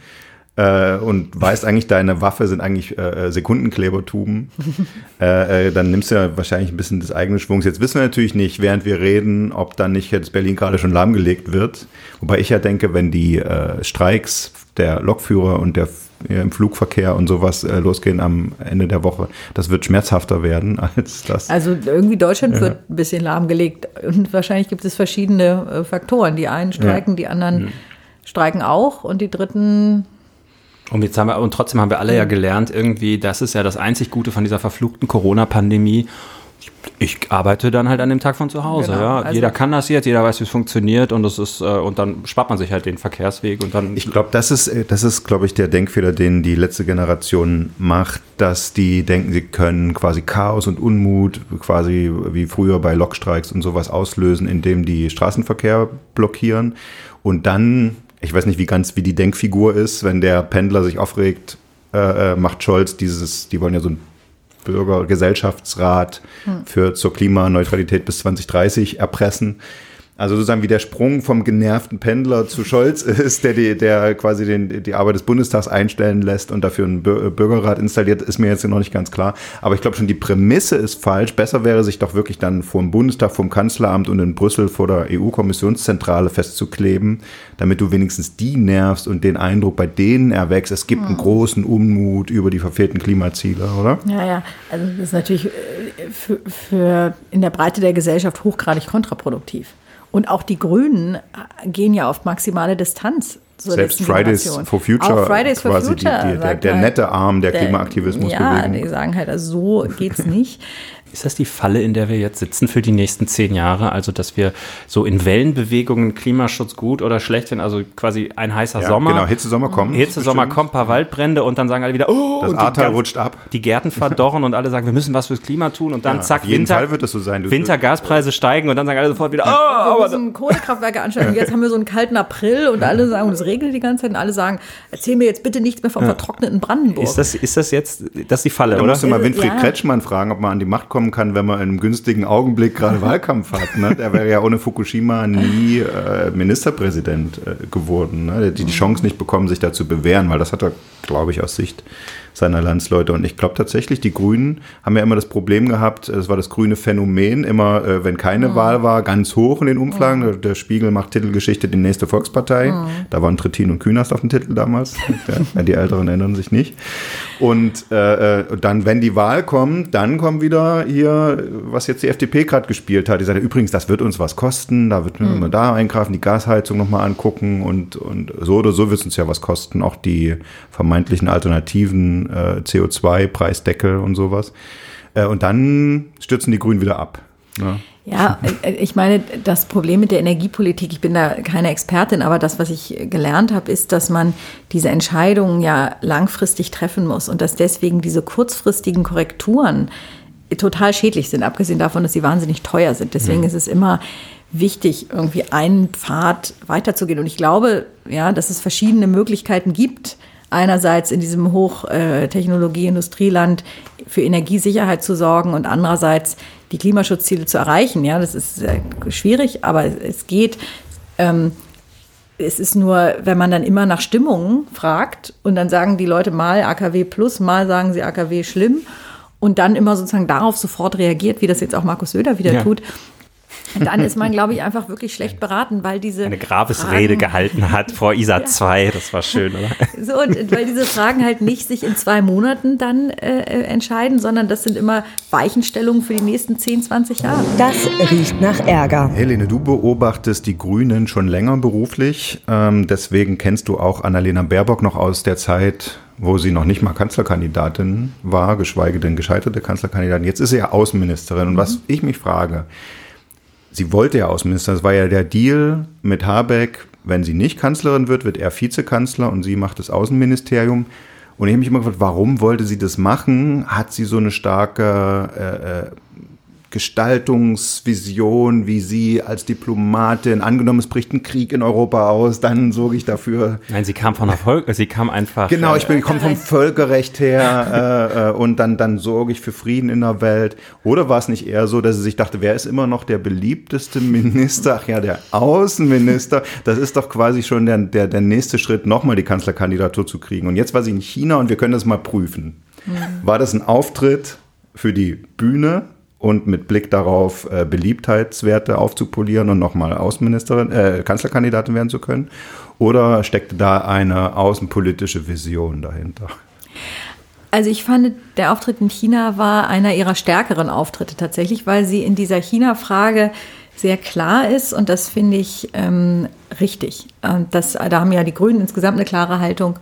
Speaker 2: äh, und weißt eigentlich, deine Waffe sind eigentlich äh, äh Sekundenklebertuben, <laughs> äh, äh, dann nimmst du ja wahrscheinlich ein bisschen des eigenen Schwungs. Jetzt wissen wir natürlich nicht, während wir reden, ob dann nicht jetzt Berlin gerade schon lahmgelegt wird. Wobei ich ja denke, wenn die äh, Streiks der Lokführer und der im Flugverkehr und sowas äh, losgehen am Ende der Woche. Das wird schmerzhafter werden <laughs> als das.
Speaker 4: Also irgendwie Deutschland ja. wird ein bisschen lahmgelegt und wahrscheinlich gibt es verschiedene äh, Faktoren. Die einen streiken, ja. die anderen mhm. streiken auch und die dritten
Speaker 3: und jetzt haben wir, und trotzdem haben wir alle ja gelernt, irgendwie, das ist ja das einzig Gute von dieser verfluchten Corona-Pandemie. Ich, ich, arbeite dann halt an dem Tag von zu Hause. Genau. Ja. Also jeder kann das jetzt, jeder weiß, wie es funktioniert und das ist, äh, und dann spart man sich halt den Verkehrsweg und dann.
Speaker 2: Ich glaube, das ist, äh, das ist, glaube ich, der Denkfehler, den die letzte Generation macht, dass die denken, sie können quasi Chaos und Unmut, quasi wie früher bei Lokstreiks und sowas auslösen, indem die Straßenverkehr blockieren und dann ich weiß nicht, wie ganz wie die Denkfigur ist, wenn der Pendler sich aufregt, äh, äh macht Scholz dieses, die wollen ja so ein Bürgergesellschaftsrat hm. für zur Klimaneutralität bis 2030 erpressen. Also sozusagen wie der Sprung vom genervten Pendler zu Scholz <laughs> ist, der, die, der quasi den, die Arbeit des Bundestags einstellen lässt und dafür einen Bürgerrat installiert, ist mir jetzt noch nicht ganz klar. Aber ich glaube schon, die Prämisse ist falsch. Besser wäre, sich doch wirklich dann vor dem Bundestag, vom Kanzleramt und in Brüssel vor der EU-Kommissionszentrale festzukleben, damit du wenigstens die nervst und den Eindruck bei denen erwächst, es gibt einen hm. großen Unmut über die verfehlten Klimaziele, oder?
Speaker 4: Ja, ja. Also das ist natürlich äh, für, für in der Breite der Gesellschaft hochgradig kontraproduktiv. Und auch die Grünen gehen ja auf maximale Distanz.
Speaker 2: Selbst Fridays for Future,
Speaker 4: auch Fridays for Future
Speaker 2: die, die, der, der, nette Arm der Klimaaktivismus.
Speaker 4: Ja, die sagen halt, also so geht's nicht. <laughs>
Speaker 3: Ist das die Falle, in der wir jetzt sitzen für die nächsten zehn Jahre? Also, dass wir so in Wellenbewegungen Klimaschutz gut oder schlecht finden? Also quasi ein heißer
Speaker 2: Ja,
Speaker 3: Sommer.
Speaker 2: Genau, Hitzesommer kommt.
Speaker 3: Hitzesommer kommt, paar Waldbrände und dann sagen alle wieder, oh,
Speaker 2: Das Ahrtal rutscht ab.
Speaker 3: Die Gärten verdorren und alle sagen, wir müssen was fürs Klima tun und dann
Speaker 2: Ja,
Speaker 3: zack,
Speaker 2: auf jeden
Speaker 3: Winter,
Speaker 2: Fall wird das so sein. Du-
Speaker 3: Wintergaspreise steigen und dann sagen alle sofort wieder, oh,
Speaker 4: wir
Speaker 3: aber
Speaker 4: müssen Kohlekraftwerke anschalten. Und jetzt haben wir so einen kalten April und alle sagen, und es regnet die ganze Zeit und alle sagen, erzähl mir jetzt bitte nichts mehr vom vertrockneten Brandenburg.
Speaker 3: ist das, ist das jetzt, das ist die Falle,
Speaker 2: Da
Speaker 3: oder?
Speaker 2: musst du mal Winfried
Speaker 4: Ja.
Speaker 2: Kretschmann fragen, ob man an die Macht kommen kann, wenn man in einem günstigen Augenblick gerade Wahlkampf hat. Ne? Der wäre ja ohne Fukushima nie äh, Ministerpräsident äh, geworden. Ne? Hat die Chance nicht bekommen, sich da zu bewähren, weil das hat er, glaube ich, aus Sicht seiner Landsleute. Und ich glaube tatsächlich, die Grünen haben ja immer das Problem gehabt, es war das grüne Phänomen, immer äh, wenn keine Wahl war, ganz hoch in den Umfragen. Der, der Spiegel macht Titelgeschichte die nächste Volkspartei. Da waren Trittin und Künast auf dem Titel damals. <laughs> ja, die Älteren erinnern sich nicht. Und äh, äh, dann, wenn die Wahl kommt, dann kommt wieder hier, was jetzt die FDP gerade gespielt hat. Die sagt, übrigens, das wird uns was kosten, da wird man da eingreifen, die Gasheizung nochmal angucken und, und so oder so wird es uns ja was kosten. Auch die vermeintlichen Alternativen, äh, CO2-Preisdeckel und sowas. Äh, und dann stürzen die Grünen wieder ab. Ne?
Speaker 4: Ja, äh, ich meine, das Problem mit der Energiepolitik, ich bin da keine Expertin, aber das, was ich gelernt habe, ist, dass man diese Entscheidungen ja langfristig treffen muss und dass deswegen diese kurzfristigen Korrekturen total schädlich sind, abgesehen davon, dass sie wahnsinnig teuer sind. Deswegen ist es immer wichtig, irgendwie einen Pfad weiterzugehen. Und ich glaube, ja, dass es verschiedene Möglichkeiten gibt, einerseits in diesem Hochtechnologie-Industrieland für Energiesicherheit zu sorgen und andererseits die Klimaschutzziele zu erreichen. Ja, das ist äh, schwierig, aber es geht. Ähm, es ist nur, wenn man dann immer nach Stimmungen fragt und dann sagen die Leute mal AKW plus, mal sagen sie AKW schlimm und dann immer sozusagen darauf sofort reagiert, wie das jetzt auch Markus Söder wieder
Speaker 3: Ja.
Speaker 4: tut, dann ist man, glaube ich, einfach wirklich schlecht beraten, weil diese
Speaker 3: Eine Grabesrede
Speaker 4: Fragen-
Speaker 3: gehalten hat vor ISA 2, das war schön, oder?
Speaker 4: so, und weil diese Fragen halt nicht sich in zwei Monaten dann äh, äh, entscheiden, sondern das sind immer Weichenstellungen für die nächsten 10, 20 Jahre.
Speaker 1: Das riecht nach Ärger.
Speaker 2: Helene, du beobachtest die Grünen schon länger beruflich. Ähm, deswegen kennst du auch Annalena Baerbock noch aus der Zeit, wo sie noch nicht mal Kanzlerkandidatin war, geschweige denn gescheiterte Kanzlerkandidatin. Jetzt ist sie ja Außenministerin. Und was ich mich frage, sie wollte ja Außenministerin. Das war ja der Deal mit Habeck. Wenn sie nicht Kanzlerin wird, wird er Vizekanzler und sie macht das Außenministerium. Und ich habe mich immer gefragt, warum wollte sie das machen? Hat sie so eine starke äh, äh, Gestaltungsvision, wie sie als Diplomatin, angenommen es bricht ein Krieg in Europa aus, dann sorge ich dafür.
Speaker 3: Nein, sie kam von Erfolg, sie kam einfach.
Speaker 2: Genau,
Speaker 3: äh,
Speaker 2: ich bin, ich komme vom Völkerrecht her äh, äh, und dann, dann sorge ich für Frieden in der Welt. Oder war es nicht eher so, dass sie sich dachte, wer ist immer noch der beliebteste Minister? Ach ja, der Außenminister. Das ist doch quasi schon der, der, der nächste Schritt, nochmal die Kanzlerkandidatur zu kriegen. Und jetzt war sie in China und wir können das mal prüfen. War das ein Auftritt für die Bühne und mit Blick darauf, äh, Beliebtheitswerte aufzupolieren und nochmal Außenministerin, äh, Kanzlerkandidatin werden zu können? Oder steckte da eine außenpolitische Vision dahinter?
Speaker 4: Also ich fand, der Auftritt in China war einer ihrer stärkeren Auftritte tatsächlich, weil sie in dieser China-Frage sehr klar ist und das finde ich ähm, richtig. Ähm, das, da haben ja die Grünen insgesamt eine klare Haltung,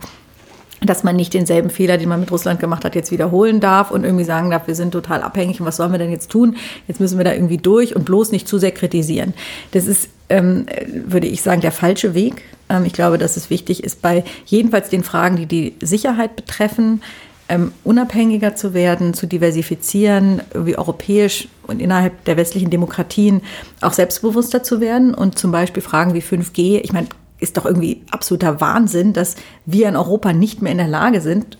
Speaker 4: dass man nicht denselben Fehler, den man mit Russland gemacht hat, jetzt wiederholen darf und irgendwie sagen darf, wir sind total abhängig und was sollen wir denn jetzt tun? Jetzt müssen wir da irgendwie durch und bloß nicht zu sehr kritisieren. Das ist, ähm, würde ich sagen, der falsche Weg. Ähm, ich glaube, dass es wichtig ist, bei jedenfalls den Fragen, die die Sicherheit betreffen, ähm, unabhängiger zu werden, zu diversifizieren, irgendwie europäisch und innerhalb der westlichen Demokratien auch selbstbewusster zu werden und zum Beispiel Fragen wie 5G, ich meine, ist doch irgendwie absoluter Wahnsinn, dass wir in Europa nicht mehr in der Lage sind,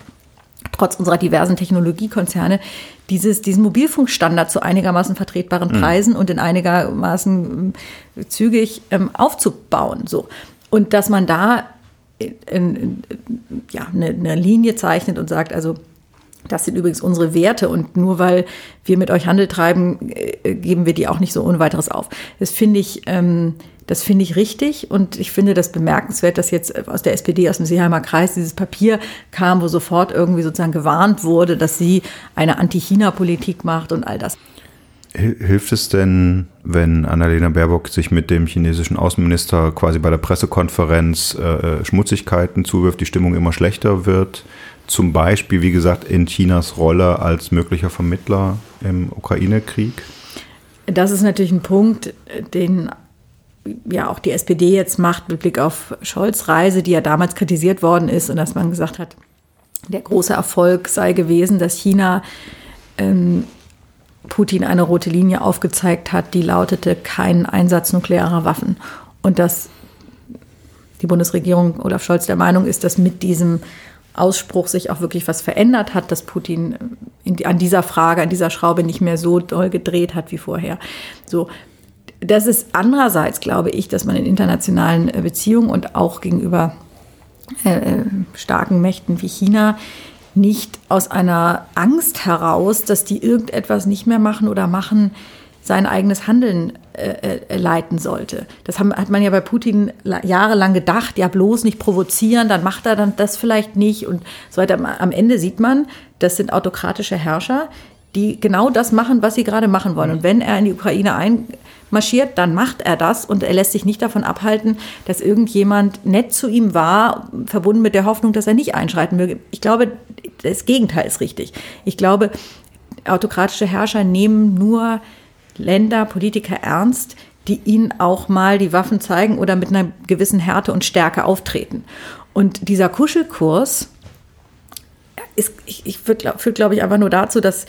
Speaker 4: trotz unserer diversen Technologiekonzerne, dieses, diesen Mobilfunkstandard zu einigermaßen vertretbaren Preisen und in einigermaßen ähm, zügig ähm, aufzubauen. So. Und dass man da in, in, ja, eine, eine Linie zeichnet und sagt, also das sind übrigens unsere Werte und nur weil wir mit euch Handel treiben, äh, geben wir die auch nicht so ohne weiteres auf. Das finde ich, ähm, das finde ich richtig und ich finde das bemerkenswert, dass jetzt aus der SPD, aus dem Seeheimer Kreis dieses Papier kam, wo sofort irgendwie sozusagen gewarnt wurde, dass sie eine Anti-China-Politik macht und all das.
Speaker 2: Hil- Hilft es denn, wenn Annalena Baerbock sich mit dem chinesischen Außenminister quasi bei der Pressekonferenz äh, Schmutzigkeiten zuwirft, die Stimmung immer schlechter wird? Zum Beispiel, wie gesagt, in Chinas Rolle als möglicher Vermittler im Ukraine-Krieg?
Speaker 4: Das ist natürlich ein Punkt, den ja auch die SPD jetzt macht mit Blick auf Scholz Reise, die ja damals kritisiert worden ist und dass man gesagt hat, der große Erfolg sei gewesen, dass China ähm, Putin eine rote Linie aufgezeigt hat, die lautete kein Einsatz nuklearer Waffen. Und dass die Bundesregierung Olaf Scholz der Meinung ist, dass mit diesem Ausspruch sich auch wirklich was verändert hat, dass Putin die, an dieser Frage, an dieser Schraube nicht mehr so doll gedreht hat wie vorher. So, das ist andererseits, glaube ich, dass man in internationalen Beziehungen und auch gegenüber äh, äh starken Mächten wie China nicht aus einer Angst heraus, dass die irgendetwas nicht mehr machen oder machen, sein eigenes Handeln äh, äh, leiten sollte. Das haben, hat man ja bei Putin jahrelang gedacht, ja bloß nicht provozieren, dann macht er dann das vielleicht nicht und so weiter. Am Ende sieht man, das sind autokratische Herrscher, die genau das machen, was sie gerade machen wollen. Und wenn er in die Ukraine einmarschiert, dann macht er das und er lässt sich nicht davon abhalten, dass irgendjemand nett zu ihm war, verbunden mit der Hoffnung, dass er nicht einschreiten möge. Ich glaube, das Gegenteil ist richtig. Ich glaube, autokratische Herrscher nehmen nur Länder, Politiker ernst, die ihnen auch mal die Waffen zeigen oder mit einer gewissen Härte und Stärke auftreten. Und dieser Kuschelkurs ist, ich, ich führt glaube ich, einfach nur dazu, dass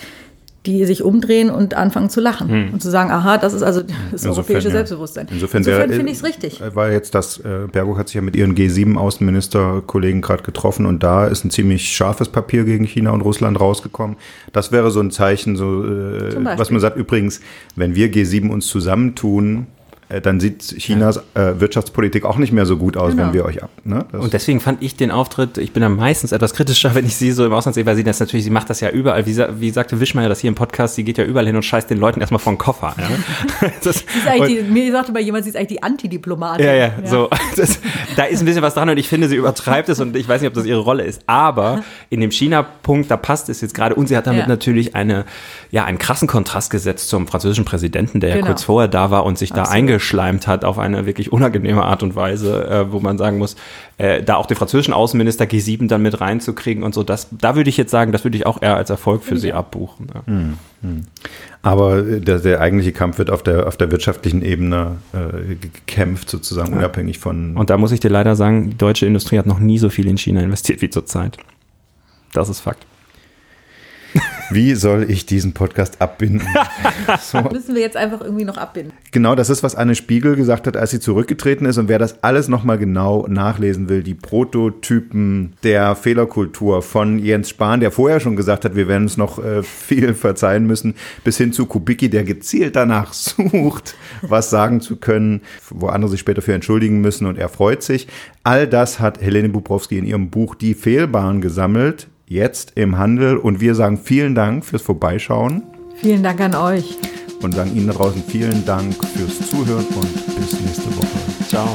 Speaker 4: die sich umdrehen und anfangen zu lachen hm. und zu sagen, aha, das ist also das Insofern, europäische Selbstbewusstsein.
Speaker 2: Insofern, Insofern finde ich es richtig. Weil jetzt das, äh, Bergo hat sich ja mit ihren G7-Außenministerkollegen gerade getroffen und da ist ein ziemlich scharfes Papier gegen China und Russland rausgekommen. Das wäre so ein Zeichen, so äh, was man sagt, übrigens, wenn wir G7 uns zusammentun, äh, dann sieht Chinas äh, Wirtschaftspolitik auch nicht mehr so gut aus, genau. wenn wir euch ab. Ne?
Speaker 3: Und deswegen fand ich den Auftritt, ich bin da meistens etwas kritischer, <laughs> wenn ich sie so im Ausland sehe, weil sie das natürlich, sie macht das ja überall. Wie, wie sagte Wischmeier das hier im Podcast, sie geht ja überall hin und scheißt den Leuten erstmal vor den Koffer. Ja? <laughs>
Speaker 4: das, die, mir sagte mal jemand, sie ist eigentlich die Antidiplomatin.
Speaker 3: Ja, ja, ja. so. <laughs> Das, da ist ein bisschen was dran und ich finde, sie übertreibt es und ich weiß nicht, ob das ihre Rolle ist. Aber in dem China-Punkt, da passt es jetzt gerade und sie hat damit ja. natürlich eine, ja, einen krassen Kontrast gesetzt zum französischen Präsidenten, der genau. ja kurz vorher da war und sich Absolut. da eingeschaltet eingeschleimt hat auf eine wirklich unangenehme Art und Weise, äh, wo man sagen muss, äh, da auch den französischen Außenminister G7 dann mit reinzukriegen und so, das, da würde ich jetzt sagen, das würde ich auch eher als Erfolg für sie abbuchen. Ja. Hm,
Speaker 2: hm. Aber der, der, eigentliche Kampf wird auf der, auf der wirtschaftlichen Ebene äh, gekämpft, sozusagen, ja. unabhängig von.
Speaker 3: Und da muss ich dir leider sagen, die deutsche Industrie hat noch nie so viel in China investiert wie zurzeit. Das ist Fakt.
Speaker 2: Wie soll ich diesen Podcast abbinden? <laughs>
Speaker 4: So. Müssen wir jetzt einfach irgendwie noch abbinden.
Speaker 2: Genau, das ist, was Anne Spiegel gesagt hat, als sie zurückgetreten ist. Und wer das alles nochmal genau nachlesen will, die Prototypen der Fehlerkultur von Jens Spahn, der vorher schon gesagt hat, wir werden uns noch äh, viel verzeihen müssen, bis hin zu Kubicki, der gezielt danach <laughs> sucht, was sagen zu können, wo andere sich später für entschuldigen müssen und er freut sich. All das hat Helene Bubrowski in ihrem Buch Die Fehlbahn gesammelt jetzt im Handel. Und wir sagen vielen Dank fürs Vorbeischauen.
Speaker 4: Vielen Dank an euch.
Speaker 2: Und sagen Ihnen da draußen vielen Dank fürs Zuhören und bis nächste Woche.
Speaker 3: Ciao.